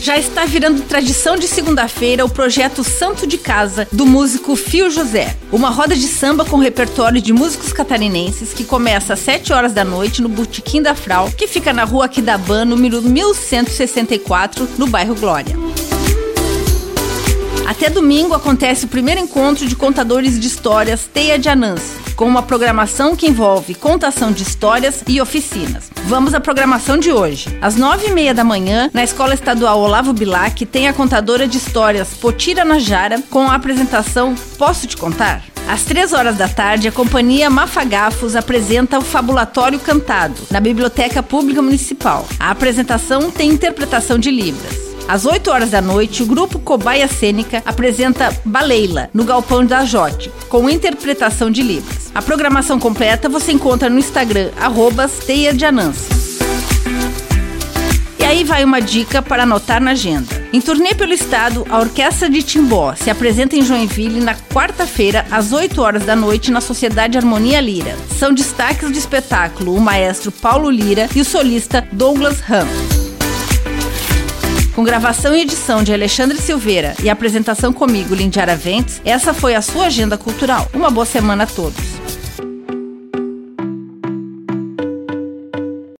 Já está virando tradição de segunda-feira o projeto Santo de Casa do músico Fio José. Uma roda de samba com repertório de músicos catarinenses que começa às 7 horas da noite no Botequim da Frau, que fica na rua Aquidabã, número 1164, no bairro Glória. Até domingo acontece o primeiro encontro de contadores de histórias Teia de Anansi, com uma programação que envolve contação de histórias e oficinas. Vamos à programação de hoje. Às nove e meia da manhã, na Escola Estadual Olavo Bilac, tem a contadora de histórias Potira Najara com a apresentação Posso Te Contar? Às três horas da tarde, a companhia Mafagafos apresenta o Fabulatório Cantado, na Biblioteca Pública Municipal. A apresentação tem interpretação de Libras. Às 8 horas da noite, o grupo Cobaia Cênica apresenta Baleila, no Galpão da Jote, com interpretação de Libras. A programação completa você encontra no Instagram, arroba Teia de. E aí vai uma dica para anotar na agenda. Em turnê pelo estado, a Orquestra de Timbó se apresenta em Joinville na quarta-feira, às 8 horas da noite, na Sociedade Harmonia Lira. São destaques do espetáculo o maestro Paulo Lira e o solista Douglas Ram. Com gravação e edição de Alexandre Silveira e apresentação comigo, Lindiara Ventes, essa foi a sua agenda cultural. Uma boa semana a todos.